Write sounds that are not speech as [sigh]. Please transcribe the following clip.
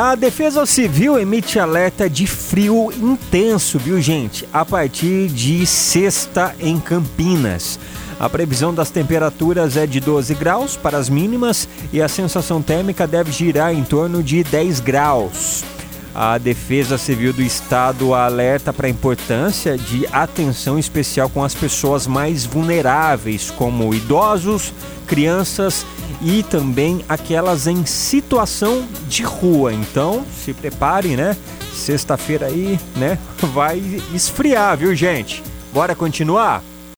A Defesa Civil emite alerta de frio intenso, viu, gente? A partir de sexta em Campinas. A previsão das temperaturas é de 12 graus para as mínimas e a sensação térmica deve girar em torno de 10 graus. A Defesa Civil do Estado alerta para a importância de atenção especial com as pessoas mais vulneráveis, como idosos, crianças e também aquelas em situação de rua. Então, se prepare, né? Sexta-feira aí, né? [laughs] Vai esfriar, viu, gente? Bora continuar?